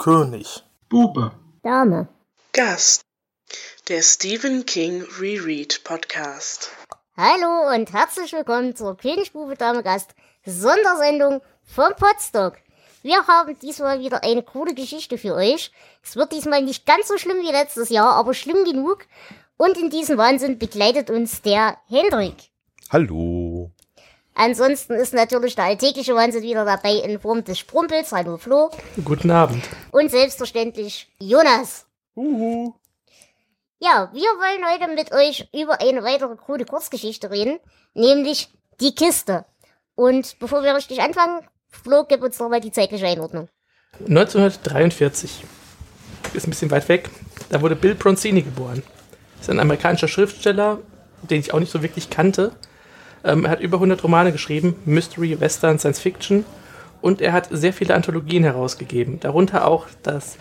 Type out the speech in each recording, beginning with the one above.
König. Bube. Dame. Gast. Der Stephen King Reread Podcast. Hallo und herzlich willkommen zur König, Bube, Dame, Gast Sondersendung vom Podstock. Wir haben diesmal wieder eine coole Geschichte für euch. Es wird diesmal nicht ganz so schlimm wie letztes Jahr, aber schlimm genug. Und in diesem Wahnsinn begleitet uns der Hendrik. Hallo. Ansonsten ist natürlich der alltägliche Wahnsinn wieder dabei in Form des Sprumpels. Hallo Flo. Guten Abend. Und selbstverständlich Jonas. Uhu. Ja, wir wollen heute mit euch über eine weitere coole Kurzgeschichte reden, nämlich die Kiste. Und bevor wir richtig anfangen, Flo, gib uns nochmal die zeitliche Einordnung. 1943. Ist ein bisschen weit weg. Da wurde Bill Bronzini geboren. Ist ein amerikanischer Schriftsteller, den ich auch nicht so wirklich kannte. Ähm, er hat über 100 Romane geschrieben, Mystery, Western, Science Fiction. Und er hat sehr viele Anthologien herausgegeben. Darunter auch das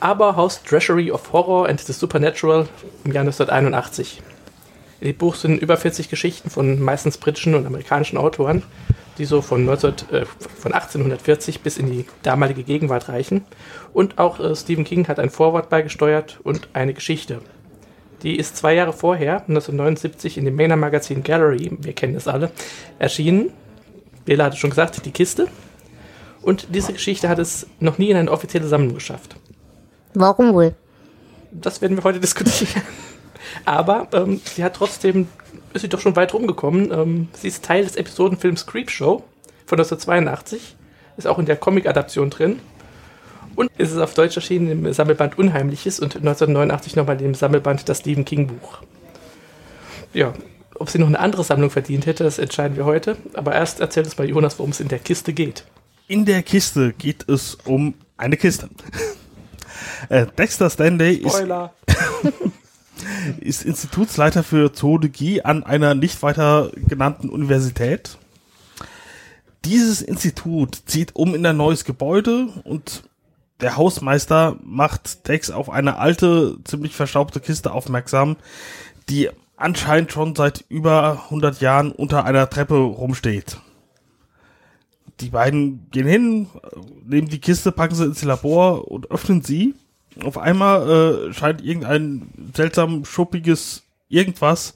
Aberhaus Treasury of Horror and the Supernatural im Jahr 1981. In dem Buch sind über 40 Geschichten von meistens britischen und amerikanischen Autoren, die so von, 19, äh, von 1840 bis in die damalige Gegenwart reichen. Und auch äh, Stephen King hat ein Vorwort beigesteuert und eine Geschichte. Die ist zwei Jahre vorher, 1979, in dem Mainer Magazin Gallery, wir kennen es alle, erschienen. Bela hatte schon gesagt, die Kiste. Und diese Geschichte hat es noch nie in eine offizielle Sammlung geschafft. Warum wohl? Das werden wir heute diskutieren. Aber ähm, sie hat trotzdem, ist sie doch schon weit rumgekommen. Ähm, sie ist Teil des Episodenfilms Creepshow von 1982. Ist auch in der Comic-Adaption drin. Und ist es auf Deutsch erschienen im Sammelband Unheimliches und 1989 nochmal im Sammelband Das Stephen King Buch. Ja, ob sie noch eine andere Sammlung verdient hätte, das entscheiden wir heute. Aber erst erzählt es mal Jonas, worum es in der Kiste geht. In der Kiste geht es um eine Kiste. äh, Dexter Stanley ist, ist Institutsleiter für Zoologie an einer nicht weiter genannten Universität. Dieses Institut zieht um in ein neues Gebäude und der Hausmeister macht Dex auf eine alte, ziemlich verstaubte Kiste aufmerksam, die anscheinend schon seit über 100 Jahren unter einer Treppe rumsteht. Die beiden gehen hin, nehmen die Kiste, packen sie ins Labor und öffnen sie. Auf einmal äh, scheint irgendein seltsam schuppiges irgendwas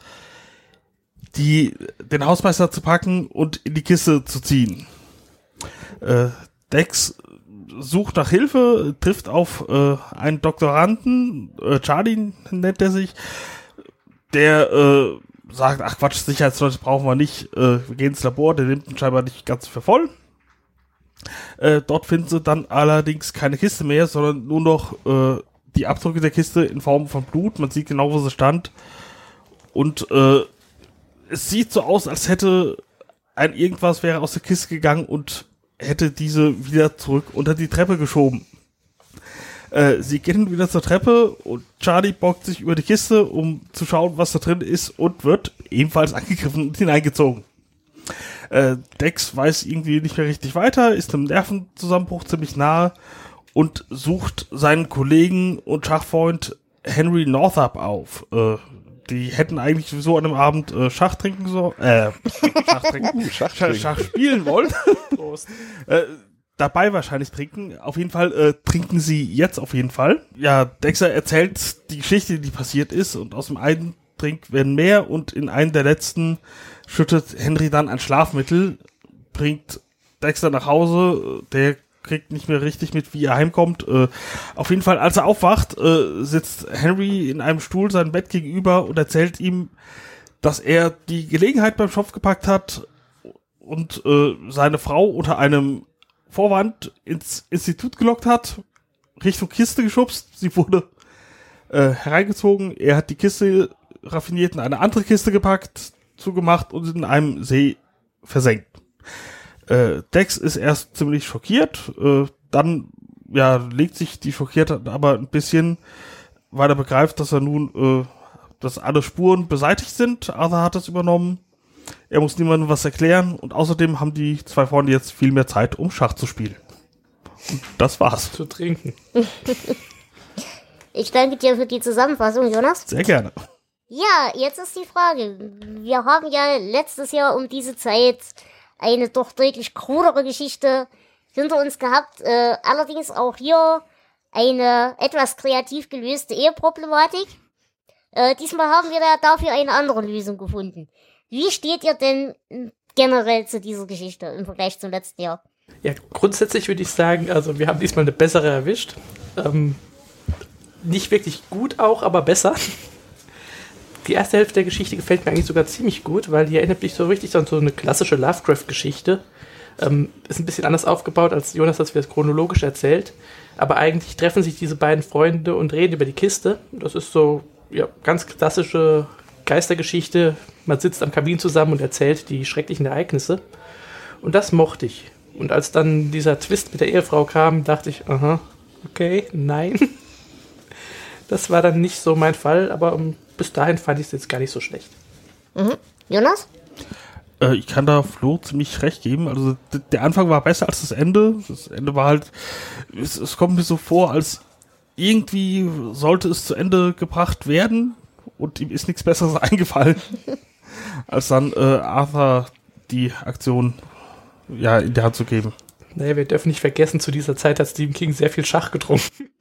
die den Hausmeister zu packen und in die Kiste zu ziehen. Äh, Dex sucht nach Hilfe, trifft auf äh, einen Doktoranden, äh, Charlie nennt er sich, der äh, sagt, ach Quatsch, Sicherheitsleute brauchen wir nicht, äh, wir gehen ins Labor, der nimmt ihn scheinbar nicht ganz für voll. Äh, dort finden sie dann allerdings keine Kiste mehr, sondern nur noch äh, die Abdrücke der Kiste in Form von Blut. Man sieht genau, wo sie stand. Und äh, es sieht so aus, als hätte ein irgendwas wäre aus der Kiste gegangen und hätte diese wieder zurück unter die Treppe geschoben. Äh, sie gehen wieder zur Treppe und Charlie bockt sich über die Kiste, um zu schauen, was da drin ist und wird ebenfalls angegriffen und hineingezogen. Äh, Dex weiß irgendwie nicht mehr richtig weiter, ist einem Nervenzusammenbruch ziemlich nahe und sucht seinen Kollegen und Schachfreund Henry Northup auf. Äh, die hätten eigentlich sowieso an einem Abend äh, Schach trinken sollen, äh, Schach, trinken, Uh, Schach Schach, trinken. Schach spielen wollen. Prost. äh, dabei wahrscheinlich trinken. Auf jeden Fall äh, trinken sie jetzt auf jeden Fall. Ja, Dexter erzählt die Geschichte, die passiert ist und aus dem einen Trink werden mehr und in einen der letzten schüttet Henry dann ein Schlafmittel, bringt Dexter nach Hause, der kriegt nicht mehr richtig mit, wie er heimkommt. Äh, auf jeden Fall, als er aufwacht, äh, sitzt Henry in einem Stuhl seinem Bett gegenüber und erzählt ihm, dass er die Gelegenheit beim Schopf gepackt hat und äh, seine Frau unter einem Vorwand ins Institut gelockt hat, Richtung Kiste geschubst. Sie wurde äh, hereingezogen. Er hat die Kiste raffiniert in eine andere Kiste gepackt, zugemacht und in einem See versenkt. Äh, Dex ist erst ziemlich schockiert, äh, dann ja legt sich die Schockierte aber ein bisschen, weil er begreift, dass er nun, äh, dass alle Spuren beseitigt sind. Arthur hat das übernommen. Er muss niemandem was erklären und außerdem haben die zwei Freunde jetzt viel mehr Zeit, um Schach zu spielen. Und das war's. Zu trinken. Ich danke dir für die Zusammenfassung, Jonas. Sehr gerne. Ja, jetzt ist die Frage. Wir haben ja letztes Jahr um diese Zeit eine doch deutlich krudere Geschichte hinter uns gehabt. Äh, allerdings auch hier eine etwas kreativ gelöste Eheproblematik. Äh, diesmal haben wir da dafür eine andere Lösung gefunden. Wie steht ihr denn generell zu dieser Geschichte im Vergleich zum letzten Jahr? Ja, grundsätzlich würde ich sagen, also wir haben diesmal eine bessere erwischt. Ähm, nicht wirklich gut auch, aber besser. Die erste Hälfte der Geschichte gefällt mir eigentlich sogar ziemlich gut, weil die erinnert mich so richtig an so eine klassische Lovecraft-Geschichte. Ähm, ist ein bisschen anders aufgebaut, als Jonas das wieder chronologisch erzählt. Aber eigentlich treffen sich diese beiden Freunde und reden über die Kiste. Das ist so ja, ganz klassische Geistergeschichte. Man sitzt am Kamin zusammen und erzählt die schrecklichen Ereignisse. Und das mochte ich. Und als dann dieser Twist mit der Ehefrau kam, dachte ich, aha, okay, nein. Das war dann nicht so mein Fall, aber bis dahin fand ich es jetzt gar nicht so schlecht. Mhm. Jonas? Äh, ich kann da Flo ziemlich recht geben. Also der Anfang war besser als das Ende. Das Ende war halt, es, es kommt mir so vor, als irgendwie sollte es zu Ende gebracht werden und ihm ist nichts Besseres eingefallen, als dann äh, Arthur die Aktion ja, in der Hand zu geben. Naja, wir dürfen nicht vergessen, zu dieser Zeit hat Stephen King sehr viel Schach getrunken.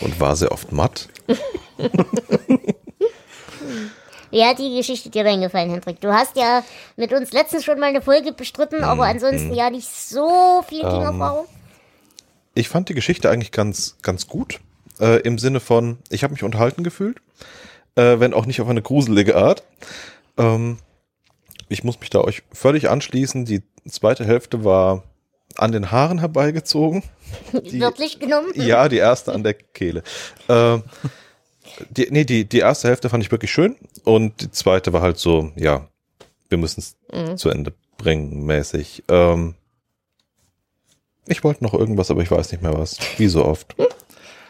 Und war sehr oft matt. Wie hat die Geschichte dir denn gefallen, Hendrik? Du hast ja mit uns letztens schon mal eine Folge bestritten, mhm. aber ansonsten mhm. ja nicht so viel King-Erfahrung. Ähm, ich fand die Geschichte eigentlich ganz, ganz gut. Äh, Im Sinne von, ich habe mich unterhalten gefühlt, äh, wenn auch nicht auf eine gruselige Art. Ähm, ich muss mich da euch völlig anschließen. Die zweite Hälfte war an den Haaren herbeigezogen. Die, Wörtlich genommen? Ja, die erste an der Kehle. Äh, die, nee, die, die erste Hälfte fand ich wirklich schön und die zweite war halt so, ja, wir müssen es mhm. zu Ende bringen, mäßig. Ähm, ich wollte noch irgendwas, aber ich weiß nicht mehr was. Wie so oft.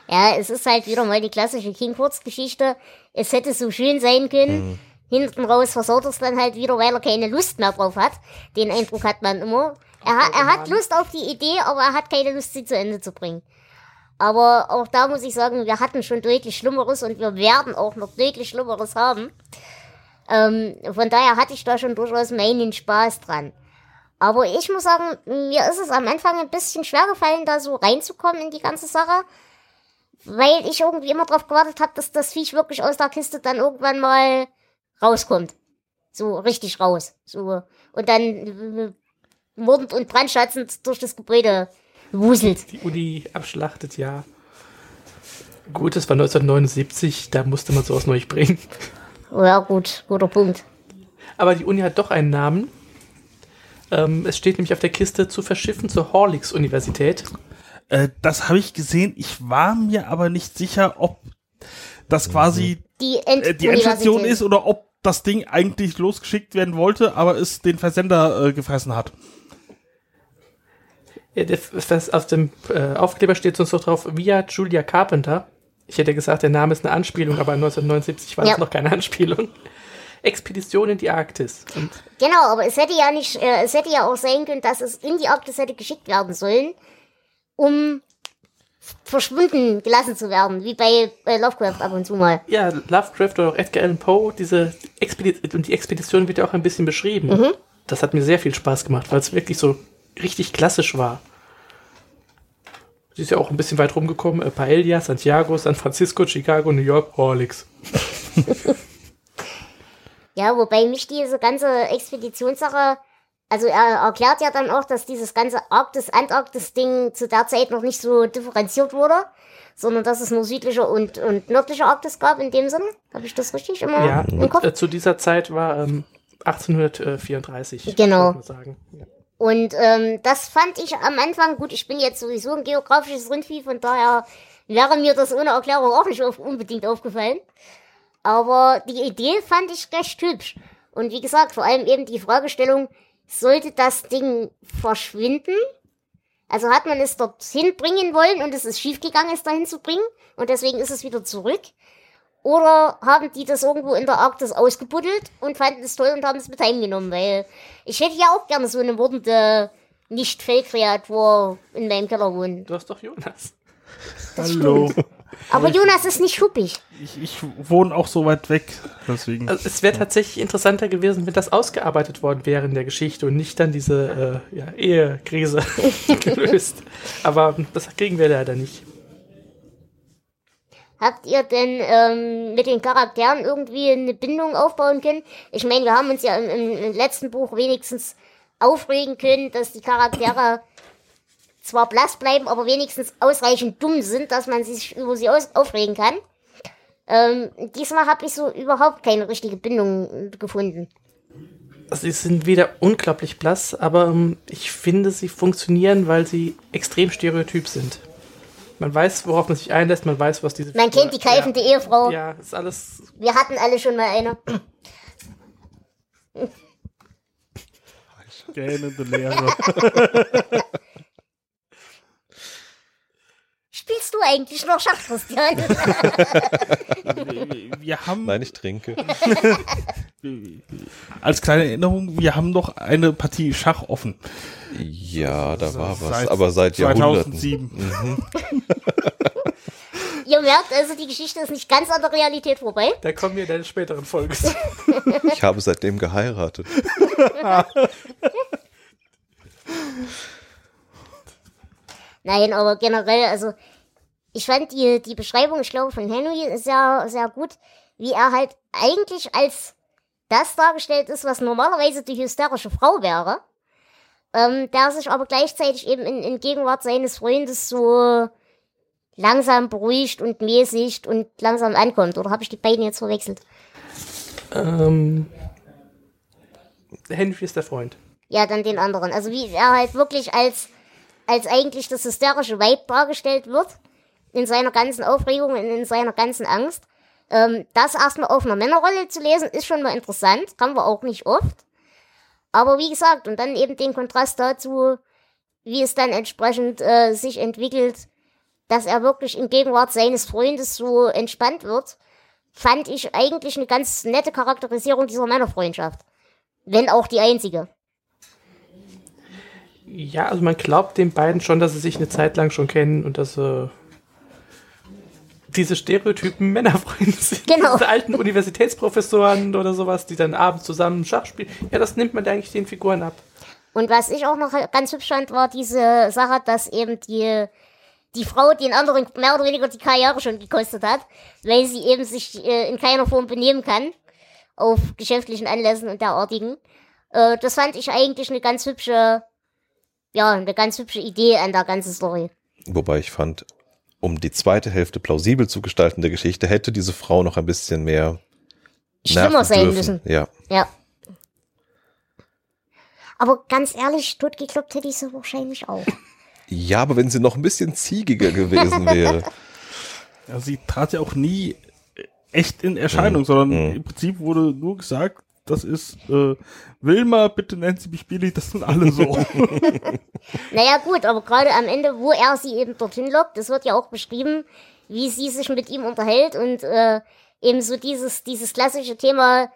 Ja, es ist halt wieder mal die klassische King-Kurzgeschichte. Es hätte so schön sein können. Mhm hinten raus versaut es dann halt wieder, weil er keine Lust mehr drauf hat. Den Eindruck hat man immer. Er, er hat Lust auf die Idee, aber er hat keine Lust, sie zu Ende zu bringen. Aber auch da muss ich sagen, wir hatten schon deutlich Schlimmeres und wir werden auch noch deutlich Schlimmeres haben. Ähm, von daher hatte ich da schon durchaus meinen Spaß dran. Aber ich muss sagen, mir ist es am Anfang ein bisschen schwer gefallen, da so reinzukommen in die ganze Sache. Weil ich irgendwie immer darauf gewartet habe, dass das Viech wirklich aus der Kiste dann irgendwann mal rauskommt. So richtig raus. So. Und dann äh, mordend und brandschatzend durch das Gebäude wuselt. Die Uni abschlachtet, ja. Gut, das war 1979, da musste man sowas neu bringen. Ja, gut, guter Punkt. Aber die Uni hat doch einen Namen. Ähm, es steht nämlich auf der Kiste zu verschiffen zur Horlicks-Universität. Äh, das habe ich gesehen. Ich war mir aber nicht sicher, ob das quasi die, End äh, die Endstation ist oder ob das Ding eigentlich losgeschickt werden wollte, aber es den Versender äh, gefressen hat. Ja, das, auf dem äh, Aufkleber steht sonst noch drauf, via Julia Carpenter. Ich hätte gesagt, der Name ist eine Anspielung, aber 1979 war ja. das noch keine Anspielung. Expedition in die Arktis. Und genau, aber es hätte ja nicht, äh, es hätte ja auch sein können, dass es in die Arktis hätte geschickt werden sollen, um verschwunden gelassen zu werden, wie bei, bei Lovecraft ab und zu mal. Ja, Lovecraft oder auch Edgar Allan Poe, diese Expedition, und die Expedition wird ja auch ein bisschen beschrieben. Mhm. Das hat mir sehr viel Spaß gemacht, weil es wirklich so richtig klassisch war. Sie ist ja auch ein bisschen weit rumgekommen. Äh, Paella, Santiago, San Francisco, Chicago, New York, Horlicks. ja, wobei mich diese ganze Expeditionssache also er erklärt ja dann auch, dass dieses ganze Arktis-Antarktis-Ding zu der Zeit noch nicht so differenziert wurde, sondern dass es nur südliche und, und nördliche Arktis gab in dem Sinne. Habe ich das richtig immer ja, im Kopf? Äh, zu dieser Zeit war ähm, 1834. Genau. Sagen. Ja. Und ähm, das fand ich am Anfang, gut, ich bin jetzt sowieso ein geografisches Rindvieh, von daher wäre mir das ohne Erklärung auch nicht auf, unbedingt aufgefallen. Aber die Idee fand ich recht hübsch. Und wie gesagt, vor allem eben die Fragestellung, sollte das Ding verschwinden? Also hat man es dorthin bringen wollen und es ist schiefgegangen, es dahin zu bringen und deswegen ist es wieder zurück? Oder haben die das irgendwo in der Arktis ausgebuddelt und fanden es toll und haben es mit heimgenommen? Weil ich hätte ja auch gerne so eine wurdende Nicht-Fake-Kreatur in meinem Keller wohnen. Du hast doch Jonas. Das Hallo. Aber Jonas ist nicht schuppig. Ich, ich wohne auch so weit weg, deswegen. Also es wäre tatsächlich interessanter gewesen, wenn das ausgearbeitet worden wäre in der Geschichte und nicht dann diese äh, ja, Ehekrise gelöst. Aber das kriegen wir leider nicht. Habt ihr denn ähm, mit den Charakteren irgendwie eine Bindung aufbauen können? Ich meine, wir haben uns ja im, im letzten Buch wenigstens aufregen können, dass die Charaktere zwar blass bleiben, aber wenigstens ausreichend dumm sind, dass man sich über sie aus aufregen kann. Ähm, diesmal habe ich so überhaupt keine richtige Bindung gefunden. Also sie sind wieder unglaublich blass, aber ähm, ich finde, sie funktionieren, weil sie extrem stereotyp sind. Man weiß, worauf man sich einlässt, man weiß, was diese Man Figur- kennt die keifende Ehefrau. Ja, ja, ist alles. Wir hatten alle schon mal eine. Gähnende Leere. Spielst du eigentlich noch Schach, Christian? wir, wir haben, Nein, ich trinke. als kleine Erinnerung, wir haben noch eine Partie Schach offen. Ja, da war was. Seit aber seit Jahrhunderten. 2007. Ihr merkt also, die Geschichte ist nicht ganz an der Realität vorbei. Da kommen wir in der späteren Folge. zu. Ich habe seitdem geheiratet. Nein, aber generell, also ich fand die, die Beschreibung, ich glaube, von Henry sehr, sehr gut, wie er halt eigentlich als das dargestellt ist, was normalerweise die hysterische Frau wäre, ähm, der sich aber gleichzeitig eben in, in Gegenwart seines Freundes so langsam beruhigt und mäßigt und langsam ankommt. Oder habe ich die beiden jetzt verwechselt? ähm, Henry ist der Freund. Ja, dann den anderen. Also wie er halt wirklich als, als eigentlich das hysterische Weib dargestellt wird, in seiner ganzen Aufregung und in seiner ganzen Angst. Ähm, das erstmal auf einer Männerrolle zu lesen, ist schon mal interessant, haben wir auch nicht oft. Aber wie gesagt, und dann eben den Kontrast dazu, wie es dann entsprechend äh, sich entwickelt, dass er wirklich in Gegenwart seines Freundes so entspannt wird, fand ich eigentlich eine ganz nette Charakterisierung dieser Männerfreundschaft. Wenn auch die einzige. Ja, also man glaubt den beiden schon, dass sie sich eine Zeit lang schon kennen und dass sie diese stereotypen Männerfreunde sind. Genau. Diese alten Universitätsprofessoren oder sowas, die dann abends zusammen Schach spielen. Ja, das nimmt man eigentlich den Figuren ab. Und was ich auch noch ganz hübsch fand, war diese Sache, dass eben die, die Frau den anderen mehr oder weniger die Karriere schon gekostet hat, weil sie eben sich äh, in keiner Form benehmen kann auf geschäftlichen Anlässen und derartigen. Äh, das fand ich eigentlich eine ganz hübsche, ja, eine ganz hübsche Idee an der ganzen Story. Wobei ich fand, um die zweite Hälfte plausibel zu gestalten der Geschichte, hätte diese Frau noch ein bisschen mehr Schlimmer nerven sein müssen. Ja. Ja. Aber ganz ehrlich, totgekloppt hätte ich sie wahrscheinlich auch. Ja, aber wenn sie noch ein bisschen ziegiger gewesen wäre. Ja, sie trat ja auch nie echt in Erscheinung, sondern Mhm. im Prinzip wurde nur gesagt, das ist äh, Wilma, bitte nennen Sie mich Billy, das sind alle so. Naja, gut, aber gerade am Ende, wo er sie eben dorthin lockt, das wird ja auch beschrieben, wie sie sich mit ihm unterhält und äh, eben so dieses, dieses klassische Thema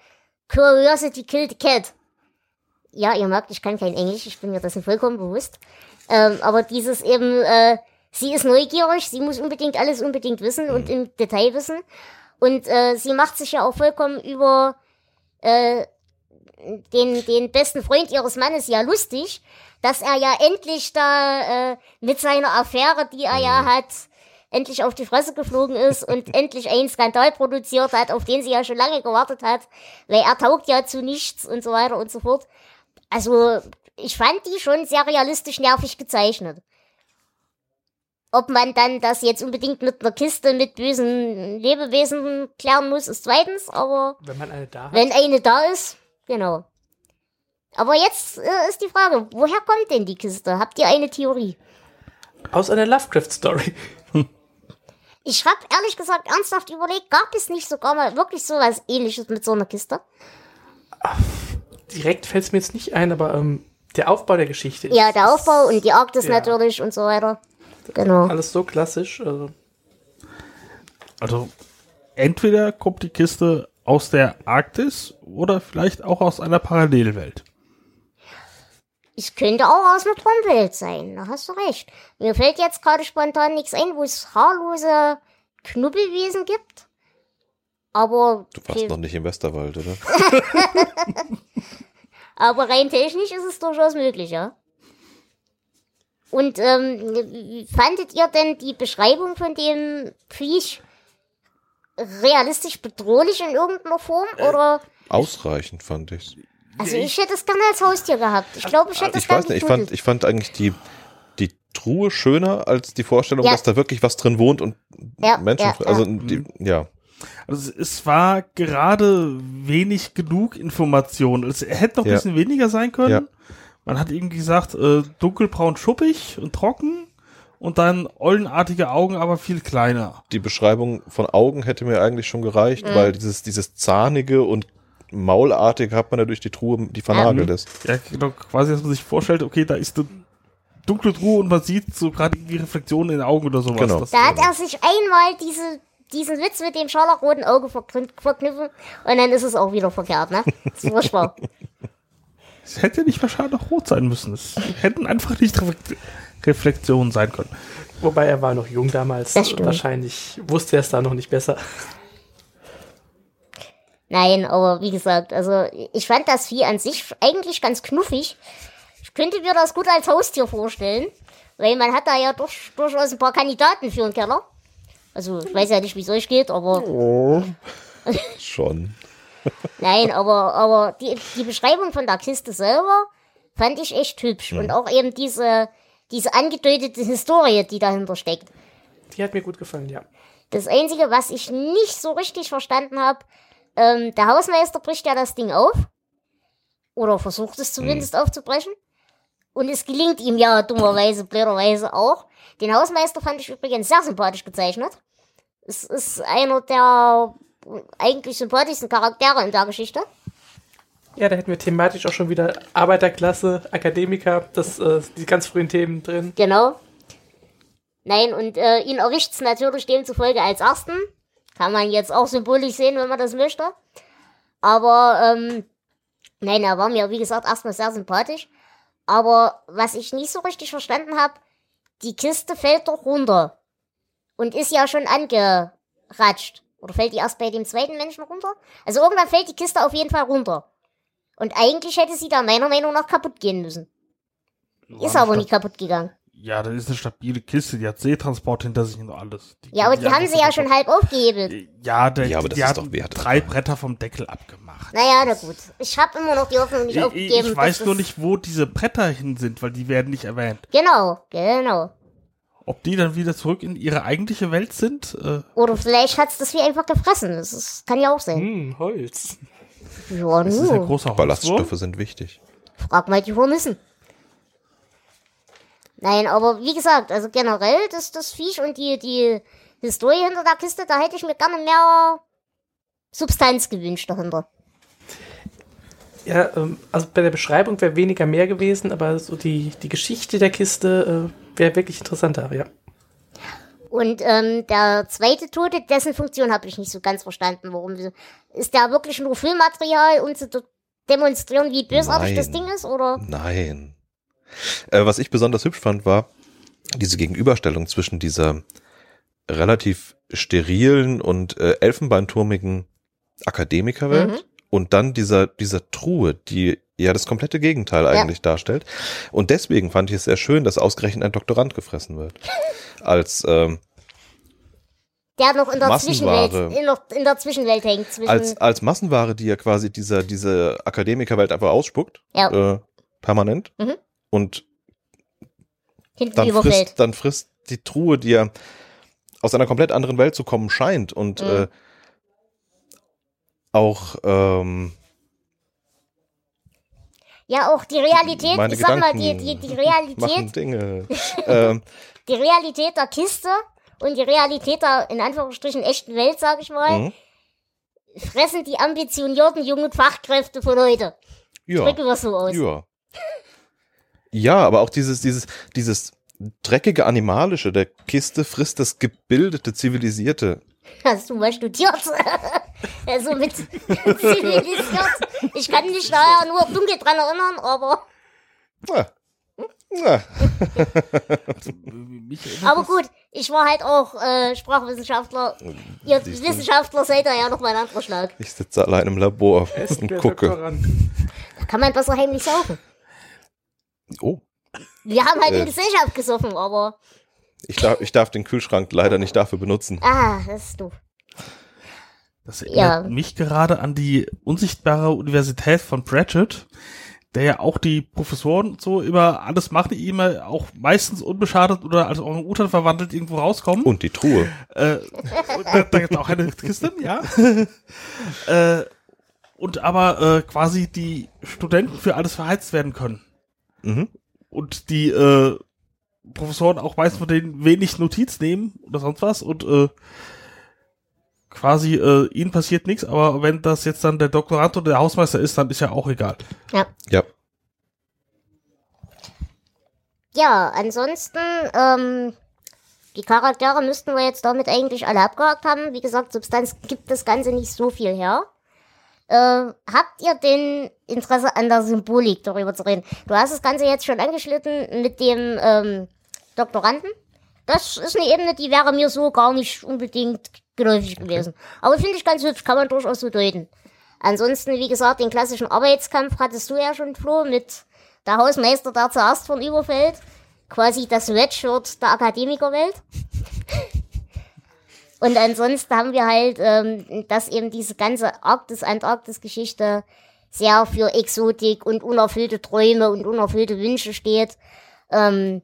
Curiosity killed the cat. Ja, ihr merkt, ich kann kein Englisch, ich bin mir dessen vollkommen bewusst. Ähm, aber dieses eben, äh, sie ist neugierig, sie muss unbedingt alles unbedingt wissen und im Detail wissen. Und äh, sie macht sich ja auch vollkommen über äh, den, den besten Freund ihres Mannes ja lustig, dass er ja endlich da äh, mit seiner Affäre, die er ja hat, endlich auf die Fresse geflogen ist und endlich einen Skandal produziert hat, auf den sie ja schon lange gewartet hat, weil er taugt ja zu nichts und so weiter und so fort. Also, ich fand die schon sehr realistisch nervig gezeichnet. Ob man dann das jetzt unbedingt mit einer Kiste mit bösen Lebewesen klären muss, ist zweitens, aber Wenn man eine da hat. wenn eine da ist, genau. Aber jetzt äh, ist die Frage, woher kommt denn die Kiste? Habt ihr eine Theorie? Aus einer Lovecraft-Story. Ich habe ehrlich gesagt ernsthaft überlegt, gab es nicht sogar mal wirklich sowas ähnliches mit so einer Kiste? Direkt fällt es mir jetzt nicht ein, aber ähm, der Aufbau der Geschichte Ja, der Aufbau und die Arktis Ja. natürlich und so weiter. Genau. alles so klassisch. Also, Also entweder kommt die Kiste aus der Arktis oder vielleicht auch aus einer Parallelwelt. Es könnte auch aus einer Traumwelt sein, da hast du recht. Mir fällt jetzt gerade spontan nichts ein, wo es haarlose Knubbelwesen gibt. Aber, Du warst noch nicht im Westerwald, oder? aber rein technisch ist es durchaus möglich, ja. Und ähm, fandet ihr denn die Beschreibung von dem Viech realistisch bedrohlich in irgendeiner Form? Äh, Oder Ausreichend fand ich's. also ich hätte es gerne als Haustier gehabt. Ich glaube, ich hätte es Ich gerne weiß nicht, ich fand, ich fand eigentlich die, die Truhe schöner als die Vorstellung, Ja. dass da wirklich was drin wohnt und Ja, Menschen, ja, also ja. die, ja. Also es war gerade wenig genug Information. Es hätte noch ein Ja. bisschen weniger sein können. Man hat irgendwie gesagt, äh, dunkelbraun schuppig und trocken und dann eulenartige Augen, aber viel kleiner. Die Beschreibung von Augen hätte mir eigentlich schon gereicht, Mhm. weil dieses, dieses zahnige und maulartige hat man ja durch die Truhe, die vernagelt ist. Ja, genau, quasi, dass man sich vorstellt, okay, da ist eine dunkle Truhe und man sieht so gerade irgendwie Reflexionen in den Augen oder sowas. Genau. Das, Da hat er sich einmal diese, diesen Witz mit dem scharlachroten Auge verkn verknüpfen und dann ist es auch wieder verkehrt, ne? Das ist furchtbar. es hätte nicht wahrscheinlich noch rot sein müssen. Es hätten einfach nicht Reflexionen sein können. Wobei er war noch jung damals. Das. Wahrscheinlich wusste er es da noch nicht besser. Nein, aber wie gesagt, also ich fand das Vieh an sich eigentlich ganz knuffig. Ich könnte mir das gut als Haustier vorstellen, weil man hat da ja durch, durchaus ein paar Kandidaten für den Keller. Also ich weiß ja nicht, wie es euch geht, aber Schon. Nein, aber, aber die, die Beschreibung von der Kiste selber fand ich echt hübsch. Und auch eben diese, diese angedeutete Historie, die dahinter steckt. Die hat mir gut gefallen, ja. Das Einzige, was ich nicht so richtig verstanden habe, ähm, der Hausmeister bricht ja das Ding auf. Oder versucht es zumindest aufzubrechen. Und es gelingt ihm ja dummerweise, blöderweise auch. Den Hausmeister fand ich übrigens sehr sympathisch gezeichnet. Es ist einer der eigentlich sympathischsten Charaktere in der Geschichte. Ja, da hätten wir thematisch auch schon wieder Arbeiterklasse, Akademiker, das, äh, die ganz frühen Themen drin. Genau. Nein, und äh, ihn erwischt es natürlich demzufolge als Ersten. Kann man jetzt auch symbolisch sehen, wenn man das möchte. Aber, ähm, nein, er war mir, wie gesagt, erstmal sehr sympathisch. Aber was ich nicht so richtig verstanden habe, die Kiste fällt doch runter. Und ist ja schon angeratscht. Oder fällt die erst bei dem zweiten Menschen runter? Also irgendwann fällt die Kiste auf jeden Fall runter. Und eigentlich hätte sie da meiner Meinung nach kaputt gehen müssen. Ist aber nicht kaputt gegangen. Ja, das ist eine stabile Kiste, die hat Seetransport hinter sich und alles. Ja, aber die haben sie ja schon halb aufgehebelt. Ja, der, Ja, aber das die ist doch wert. drei Bretter vom Deckel abgemacht. Naja, na gut. Ich habe immer noch die Hoffnung nicht Ich, aufgegeben. ich weiß nur nicht, wo diese Bretter hin sind, weil die werden nicht erwähnt. Genau, genau. Ob die dann wieder zurück in ihre eigentliche Welt sind? Äh, Oder vielleicht hat's das wie einfach gefressen. Das ist, kann ja auch sein. Hm, Holz. Ja, das ist ein großer Holzwurm. Ballaststoffe sind wichtig. Frag mal die Hornissen. Nein, aber wie gesagt, also generell, das, das Viech und die, die Historie hinter der Kiste, da hätte ich mir gerne mehr Substanz gewünscht dahinter. Ja, ähm, also bei der Beschreibung wäre weniger mehr gewesen, aber so die, die Geschichte der Kiste äh, wäre wirklich interessanter, ja. Und ähm, der zweite Tote, dessen Funktion habe ich nicht so ganz verstanden. Warum ist der wirklich nur Filmmaterial, um zu de- demonstrieren, wie bösartig Nein. das Ding ist? Oder? Nein. Äh, was ich besonders hübsch fand, war diese Gegenüberstellung zwischen dieser relativ sterilen und äh, elfenbeinturmigen Akademikerwelt Mhm. Und dann dieser, dieser Truhe, die ja das komplette Gegenteil eigentlich darstellt. Und deswegen fand ich es sehr schön, dass ausgerechnet ein Doktorand gefressen wird. Als, ähm, Der noch in der Massenware. Zwischenwelt, in der, in der Zwischenwelt hängt. Zwischen, als, als Massenware, die ja quasi dieser, diese Akademikerwelt einfach ausspuckt, ja, äh, permanent. Mhm. Und hinten dann überfällt. frisst, dann frisst die Truhe, die ja aus einer komplett anderen Welt zu kommen scheint und Mhm. äh, auch ähm, Ja, auch die Realität, ich sag mal, die, die, die Realität, Dinge. ähm, die Realität der Kiste und die Realität der, in Anführungsstrichen, echten Welt, sag ich mal, mhm. fressen die ambitionierten jungen Fachkräfte von heute. ja, Drücken wir so aus. ja. Ja, aber auch dieses, dieses, dieses dreckige Animalische der Kiste frisst das gebildete, zivilisierte. Hast du mal studiert? also mit zivilisiert. Ich kann mich daher nur dunkel dran erinnern, aber Ja, Na, Mich erinnert Aber gut, ich war halt auch äh, Sprachwissenschaftler. Ihr Siehst du. Wissenschaftler seid ihr ja noch mal ein anderer Schlag. ich sitze allein im Labor und gucke. Da kann man besser heimlich saufen. Oh, Wir haben halt Äh. in Gesellschaft gesoffen, aber. Ich darf, ich darf den Kühlschrank leider nicht dafür benutzen. Ah, das ist doof. Das Ja. erinnert mich gerade an die unsichtbare Universität von Pratchett, der ja auch die Professoren und so immer alles machen, die immer auch meistens unbeschadet oder als Orang-Utan verwandelt irgendwo rauskommen. Und die Truhe. Äh, da, da gibt auch eine Kiste, ja. äh, und aber äh, quasi die Studenten für alles verheizt werden können. Mhm. Und die äh, Professoren auch meistens von denen wenig Notiz nehmen oder sonst was und äh, quasi äh, ihnen passiert nichts, aber wenn das jetzt dann der Doktorand oder der Hausmeister ist, dann ist ja auch egal. Ja. Ja. Ja, ansonsten, ähm, die Charaktere müssten wir jetzt damit eigentlich alle abgehakt haben. Wie gesagt, Substanz gibt das Ganze nicht so viel her. Äh, habt ihr denn Interesse an der Symbolik darüber zu reden? Du hast das Ganze jetzt schon angeschnitten mit dem ähm, Doktoranden. Das ist eine Ebene, die wäre mir so gar nicht unbedingt geläufig gewesen. Aber finde ich ganz hübsch, kann man durchaus so deuten. Ansonsten, wie gesagt, den klassischen Arbeitskampf hattest du ja schon, Flo, mit der Hausmeister, der zuerst von überfällt. Quasi das Redshirt der Akademikerwelt. Und ansonsten haben wir halt, ähm, dass eben diese ganze Arktis-Antarktis-Geschichte sehr für Exotik und unerfüllte Träume und unerfüllte Wünsche steht. Ähm,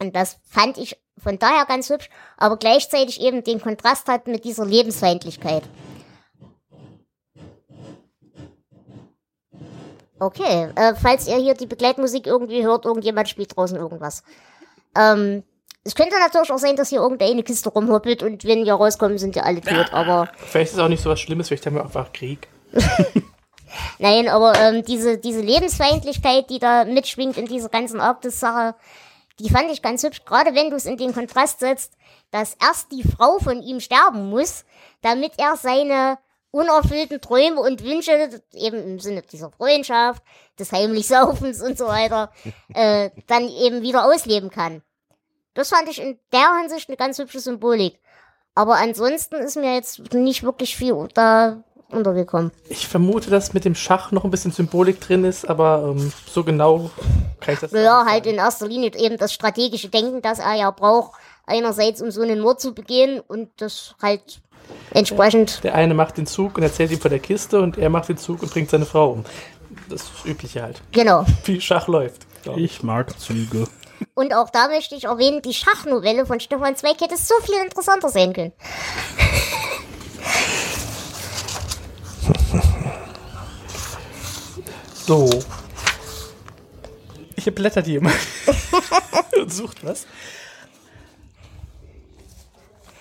und das fand ich von daher ganz hübsch, aber gleichzeitig eben den Kontrast hat mit dieser Lebensfeindlichkeit. Okay, äh, falls ihr hier die Begleitmusik irgendwie hört, irgendjemand spielt draußen irgendwas. Ähm, es könnte natürlich auch sein, dass hier irgendeine Kiste rumhoppelt und wenn wir rauskommen, sind ja alle tot, aber Vielleicht ist es auch nicht so was Schlimmes, vielleicht haben wir einfach Krieg. Nein, aber ähm, diese, diese Lebensfeindlichkeit, die da mitschwingt in dieser ganzen Arktis-Sache, die fand ich ganz hübsch, gerade wenn du es in den Kontrast setzt, dass erst die Frau von ihm sterben muss, damit er seine unerfüllten Träume und Wünsche, eben im Sinne dieser Freundschaft, des heimlich Saufens und so weiter, äh, dann eben wieder ausleben kann. Das fand ich in der Hinsicht eine ganz hübsche Symbolik. Aber ansonsten ist mir jetzt nicht wirklich viel da untergekommen. Ich vermute, dass mit dem Schach noch ein bisschen Symbolik drin ist, aber ähm, so genau kann ich das Ja, nicht halt sagen. in erster Linie eben das strategische Denken, das er ja braucht, einerseits um so einen Mord zu begehen und das halt entsprechend. Der eine macht den Zug und erzählt ihm von der Kiste und er macht den Zug und bringt seine Frau um. Das ist das Übliche halt. Genau. Wie Schach läuft. Ich mag Züge. Und auch da möchte ich erwähnen, die Schachnovelle von Stefan Zweig hätte so viel interessanter sein können. So. Hier blättert jemand und sucht was.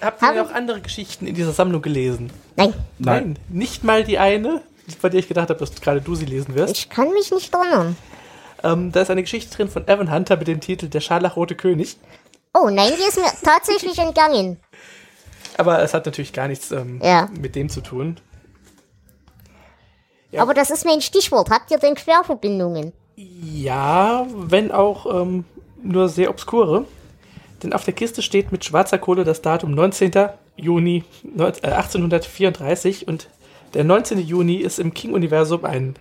Habt ihr Haben- auch andere Geschichten in dieser Sammlung gelesen? Nein, Nein. Nicht mal die eine, bei der ich gedacht habe, dass gerade du sie lesen wirst. ich kann mich nicht erinnern. Ähm, da ist eine Geschichte drin von Evan Hunter mit dem Titel Der Scharlachrote König. Oh nein, die ist mir tatsächlich entgangen. Aber es hat natürlich gar nichts ähm, Ja. mit dem zu tun. Ja. Aber das ist mein Stichwort. Habt ihr denn Querverbindungen? Ja, wenn auch ähm, nur sehr obskure. Denn auf der Kiste steht mit schwarzer Kohle das Datum 19. Juni neun- äh, 1834 und der 19. Juni ist im King-Universum ein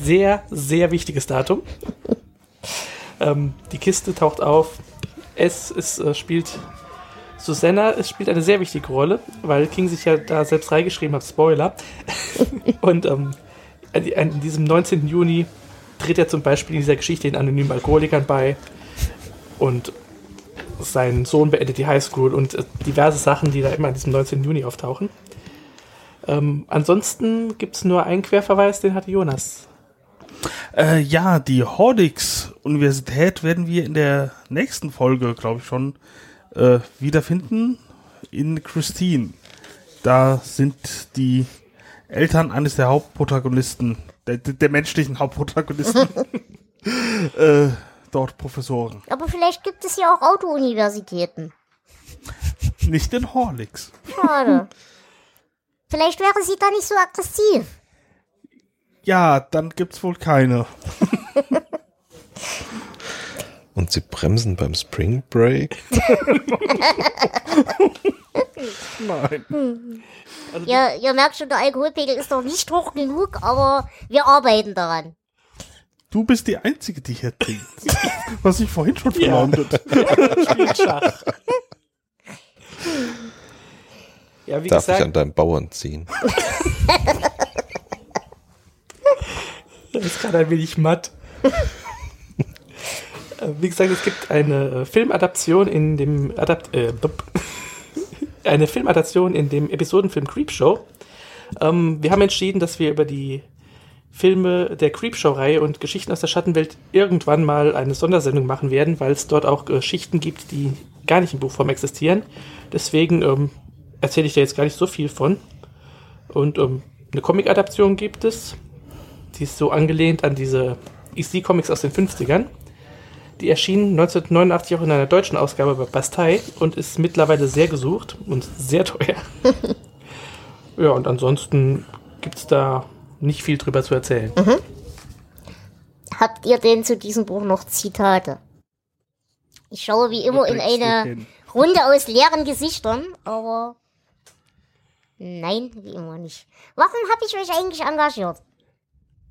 sehr, sehr wichtiges Datum. ähm, die Kiste taucht auf. Es ist, äh, spielt Susanna, es spielt eine sehr wichtige Rolle, weil King sich ja da selbst reingeschrieben hat, Spoiler. und ähm, an- an- in diesem 19. Juni tritt er zum Beispiel in dieser Geschichte den anonymen Alkoholikern bei und sein Sohn beendet die Highschool und äh, diverse Sachen, die da immer an diesem 19. Juni auftauchen. Ähm, ansonsten gibt es nur einen Querverweis, den hatte Jonas. Äh, ja, die Hordix-Universität werden wir in der nächsten Folge, glaube ich, schon äh, wiederfinden. In Christine. Da sind die Eltern eines der Hauptprotagonisten, der, der menschlichen Hauptprotagonisten, äh, dort Professoren. Aber vielleicht gibt es ja auch Auto-Universitäten. Nicht in Horlicks. Schade. vielleicht wäre sie da nicht so aggressiv. Ja, dann gibt's wohl keine. Und sie bremsen beim Spring Break? Nein. Ihr, ihr merkt schon, der Alkoholpegel ist noch nicht hoch genug, aber wir arbeiten daran. Du bist die Einzige, die hier trinkt. Was ich vorhin schon Ja. Spielt Schach. Ja, wie Darf ich an gesagt, deinem Bauern ziehen? Das ist gerade ein wenig matt. Äh, Wie gesagt, es gibt eine äh, Filmadaption in dem Adapt äh, eine Filmadaption in dem Episodenfilm Creepshow. Ähm, wir haben entschieden, dass wir über die Filme der Creepshow-Reihe und Geschichten aus der Schattenwelt irgendwann mal eine Sondersendung machen werden, weil es dort auch Geschichten gibt, die gar nicht in Buchform existieren. Deswegen ähm, erzähle ich da jetzt gar nicht so viel von. Und ähm, eine Comic-Adaption gibt es. Die ist so angelehnt an diese EC-Comics aus den 50ern. Die erschien 1989 auch in einer deutschen Ausgabe bei Bastei und ist mittlerweile sehr gesucht und sehr teuer. ja, und ansonsten gibt es da nicht viel drüber zu erzählen. Habt ihr denn zu diesem Buch noch Zitate? Ich schaue wie immer in eine. Runde aus leeren Gesichtern, aber nein, wie immer nicht. Warum habe ich euch eigentlich engagiert?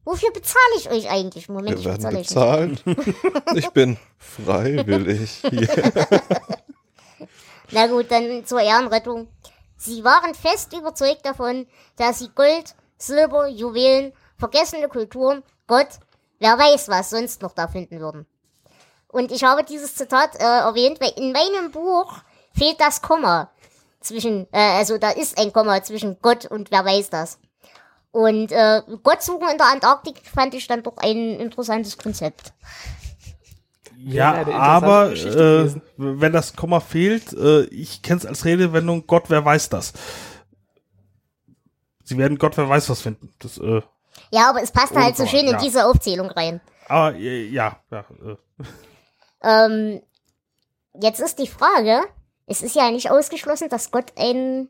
Wofür bezahle ich euch eigentlich? Moment, Wir ich werden bezahle bezahlt. Ich bin freiwillig hier. Na gut, dann zur Ehrenrettung. Sie waren fest überzeugt davon, dass sie Gold, Silber, Juwelen, vergessene Kulturen, Gott, wer weiß was sonst noch da finden würden. Und ich habe dieses Zitat äh, erwähnt, weil in meinem Buch fehlt das Komma zwischen, äh, also da ist ein Komma zwischen Gott und wer weiß das. Und äh, Gott suchen in der Antarktik fand ich dann doch ein interessantes Konzept. Ja, interessante aber äh, wenn das Komma fehlt, äh, ich kenne es als Redewendung, Gott, wer weiß das. Sie werden Gott, wer weiß was finden. Das, äh, Ja, aber es passt halt so schön in ja. diese Aufzählung rein. aber äh, ja, ja äh, Ähm, jetzt ist die Frage, es ist ja nicht ausgeschlossen, dass Gott ein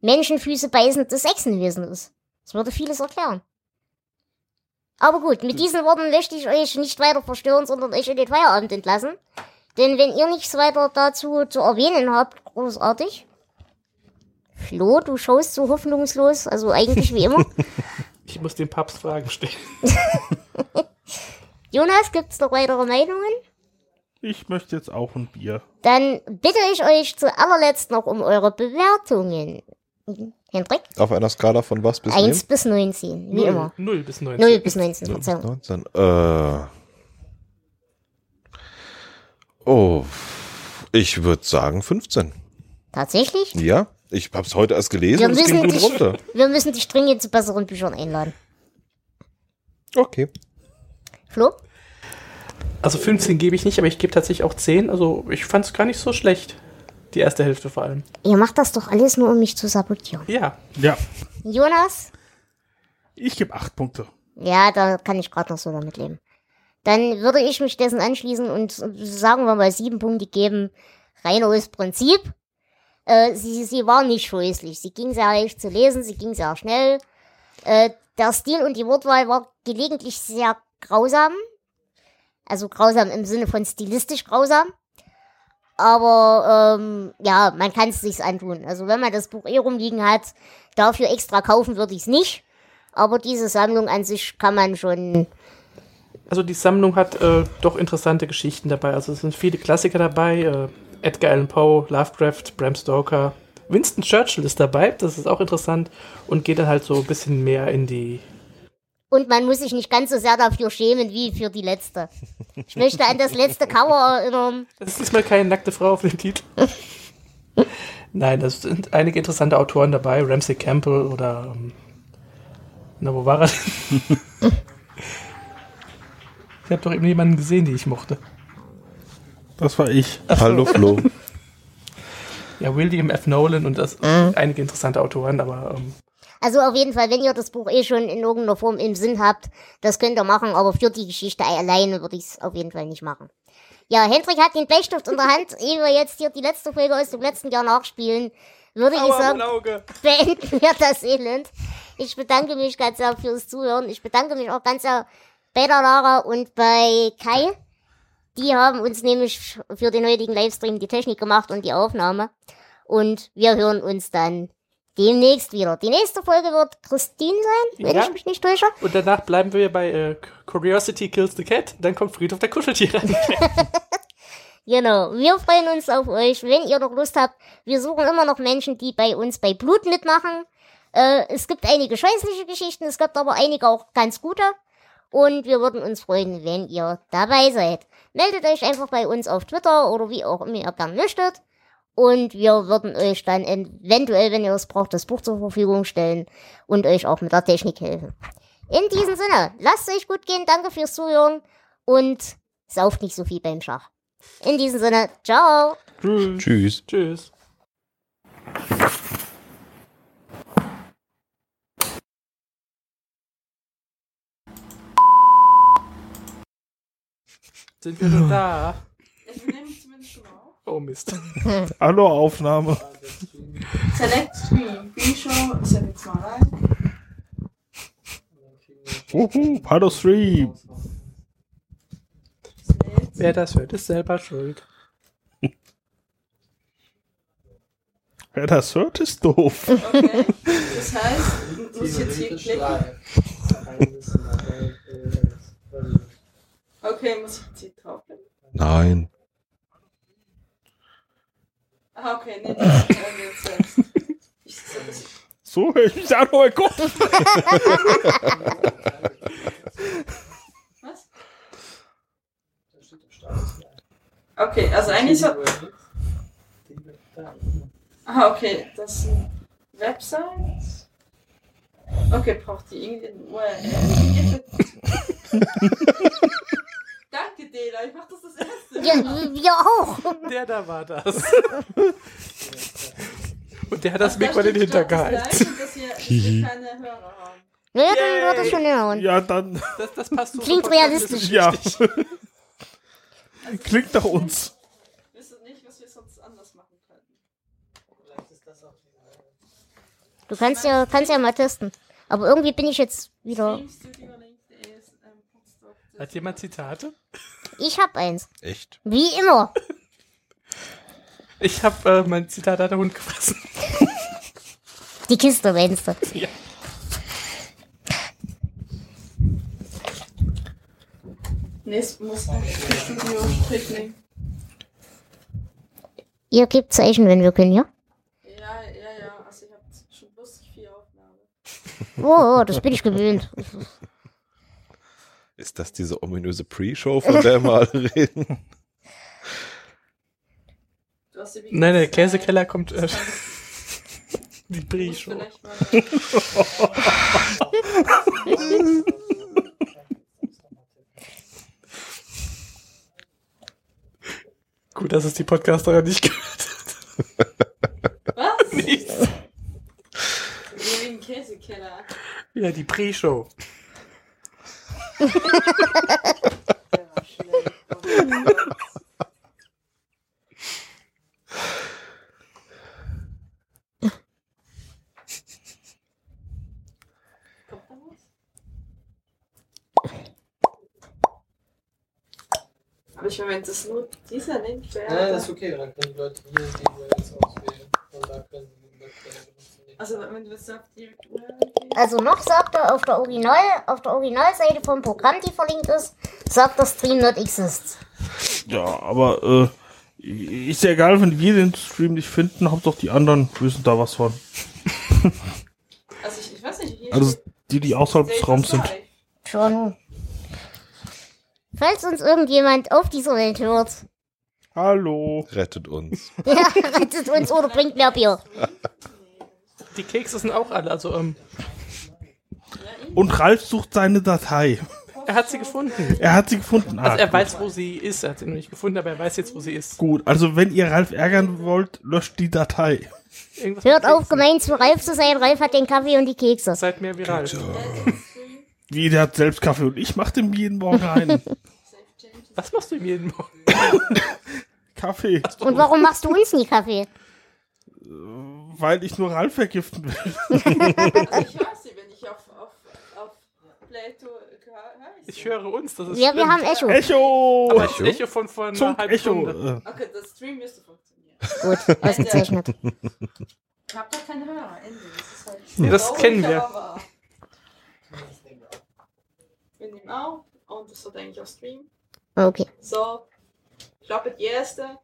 Menschenfüße beißendes Echsenwesen ist. Das würde vieles erklären. Aber gut, mit diesen Worten möchte ich euch nicht weiter verstören, sondern euch in den Feierabend entlassen. Denn wenn ihr nichts weiter dazu zu erwähnen habt, großartig. Flo, du schaust so hoffnungslos, also eigentlich wie immer. Ich muss dem Papst Fragen stellen. Jonas, gibt's noch weitere Meinungen? ich möchte jetzt auch ein Bier. Dann bitte ich euch zu allerletzt noch um eure Bewertungen. Hendrik? Auf einer Skala von was bis 1 bis 19, wie Null- immer. 0 bis 19. 0 bis 19, 0 bis Verzeihung. 19. Äh. Oh. Ich würde sagen 15. Tatsächlich? Ja, ich habe es heute erst gelesen Wir und es ging müssen, gut dich, runter. wir müssen dich dringend zu besseren Büchern einladen. Okay. Flo? Also 15 gebe ich nicht, aber ich gebe tatsächlich auch 10. Also ich fand es gar nicht so schlecht. Die erste Hälfte vor allem. Ihr macht das doch alles nur, um mich zu sabotieren. Ja, Ja, Jonas? ich gebe acht Punkte. Ja, da kann ich gerade noch so damit leben. Dann würde ich mich dessen anschließen und sagen wir mal sieben Punkte geben. Rein aus Prinzip. Äh, sie, sie war nicht scheußlich. Sie ging sehr leicht zu lesen, sie ging sehr schnell. Äh, der Stil und die Wortwahl war gelegentlich sehr grausam. Also grausam im Sinne von stilistisch grausam. Aber ähm, ja, man kann es sich antun. Also wenn man das Buch eh rumliegen hat, dafür extra kaufen würde ich es nicht. Aber diese Sammlung an sich kann man schon. also die Sammlung hat äh, doch interessante Geschichten dabei. Also es sind viele Klassiker dabei. Äh, Edgar Allan Poe, Lovecraft, Bram Stoker. Winston Churchill ist dabei, das ist auch interessant. Und geht dann halt so ein bisschen mehr in die Und man muss sich nicht ganz so sehr dafür schämen wie für die letzte. Ich möchte an das letzte Cover erinnern. Das ist diesmal keine nackte Frau auf dem Titel. Nein, das sind einige interessante Autoren dabei. Ramsey Campbell oder. Ähm, na, wo war er denn? ich habe doch eben jemanden gesehen, den ich mochte. Das war ich. Hallo Flo. Ja, William F. Nolan und das einige interessante Autoren, aber ähm, Also auf jeden Fall, wenn ihr das Buch eh schon in irgendeiner Form im Sinn habt, das könnt ihr machen, aber für die Geschichte alleine würde ich es auf jeden Fall nicht machen. Ja, Hendrik hat den Bleistift in der Hand. Ehe wir jetzt hier die letzte Folge aus dem letzten Jahr nachspielen, würde ich Aua, sagen, mein Auge. beenden wir das Elend. Ich bedanke mich ganz sehr fürs Zuhören. Ich bedanke mich auch ganz sehr bei der Lara und bei Kai. Die haben uns nämlich für den heutigen Livestream die Technik gemacht und die Aufnahme. Und wir hören uns dann demnächst wieder. Die nächste Folge wird Christine sein, wenn Ja. ich mich nicht täusche. Und danach bleiben wir bei äh, Curiosity Kills the Cat. Dann kommt Friedhof der Kuscheltiere. Genau. Wir freuen uns auf euch, wenn ihr noch Lust habt. Wir suchen immer noch Menschen, die bei uns bei Blut mitmachen. Äh, es gibt einige scheußliche Geschichten, es gibt aber einige auch ganz gute. Und wir würden uns freuen, wenn ihr dabei seid. Meldet euch einfach bei uns auf Twitter oder wie auch immer ihr gern möchtet. Und wir würden euch dann eventuell, wenn ihr es braucht, das Buch zur Verfügung stellen und euch auch mit der Technik helfen. In diesem Sinne, lasst es euch gut gehen, danke fürs Zuhören und sauft nicht so viel beim Schach. In diesem Sinne, ciao. Tschüss. Tschüss. Sind wir da? Ich nehme zumindest schon auf. Oh Mist. Hallo, Aufnahme. Select Stream. B-Show. Jetzt mal rein. Uhu, Hallo Stream. Wer das hört, ist selber schuld. Wer das hört, ist doof. Okay. Das heißt, muss ich jetzt hier klicken? Okay, muss ich jetzt hier draufklicken? Nein. Ah, okay, nee, jetzt selbst. Ich so höre ich mich an, oh mein Gott. Was? Okay, also eigentlich so. Ah, okay, das sind Websites. Okay, braucht die irgendwie ein URL? Danke, Dela, ich mach das das erste Ja, Mal. wir auch. Der da war das. Und der hat das Also da Mikro in den steht doch das Hintergehalt. Gleiche, dass wir, dass wir keine Hörer haben. Ja, dann wird das schon hinhauen. Ja, dann. Das, das passt so Klingt realistisch. Ja. richtig. Klingt nach uns. Ich wüsste nicht, was wir sonst anders machen könnten. Du kannst ja, kannst ja mal testen. Aber irgendwie bin ich jetzt wieder. Ähm. Hat jemand Zitate? Ich hab eins. Echt? Wie immer. Ich habe äh, mein Zitat hat der Hund gefressen. Die Kiste meinst du. Ja. Nee, es muss Studio Strickling. Ihr gebt Zeichen, wenn wir können, ja? Ja, ja, ja. Also ich habe schon lustig viel Aufnahme. Oh, oh, das bin ich gewöhnt. Ist das diese ominöse Pre-Show, von der wir alle reden? Nein, der Käsekeller kommt äh, die Pre-Show. Gut, dass es die Podcasterin nicht gehört hat. Was? Nichts. Wegen Käsekeller. Ja, die Pre-Show. Der war schnell. Oh mein Gott. Kommt da was? Aber ich meine, wenn das nur dieser Link wäre. Nein, das ist okay, dann können die Leute hier die URLs auswählen. Und da können sie die Webseite benutzen. Also wenn du jetzt auf die. Also noch sagt er auf der Original, auf der Originalseite vom Programm, die verlinkt ist, sagt der Stream not exists. Ja, aber äh, ist ja egal, wenn wir den Stream nicht finden, Hauptsache die anderen wissen da was von. Also ich, ich weiß nicht, hier Also die, die außerhalb des Raums sind. Schon. Falls uns irgendjemand auf dieser Welt hört, Hallo. Rettet uns. ja, rettet uns oder bringt mehr Bier. Die Kekse sind auch alle, also ähm, Und Ralf sucht seine Datei. er hat sie gefunden. Er hat sie gefunden. Ah, Also er gut. weiß, wo sie ist. Er hat sie noch nicht gefunden, aber er weiß jetzt, wo sie ist. Gut, also wenn ihr Ralf ärgern wollt, löscht die Datei. Irgendwas Hört auf, gemein zu Ralf zu sein. Ralf hat den Kaffee und die Kekse. Seid mehr viral. Wie, der hat selbst Kaffee und ich mach dem jeden Morgen einen. Was machst du ihm jeden Morgen? Kaffee, Und warum machst du uns nie Kaffee? weil ich nur Ralf vergiften will. Ich höre wenn ich höre uns, das ist Ja, wir schlimm. haben Echo. Echo! Aber das Echo von vor einer halben Echo. Stunde. Äh, Okay, das Stream müsste funktionieren. Gut, ausgezeichnet. Ich hab doch keinen Hörer, Ende. Das ist halt Nee, das kennen wir. Wir nehmen auf und das wird eigentlich auch Stream. Okay. So, ich glaube, die erste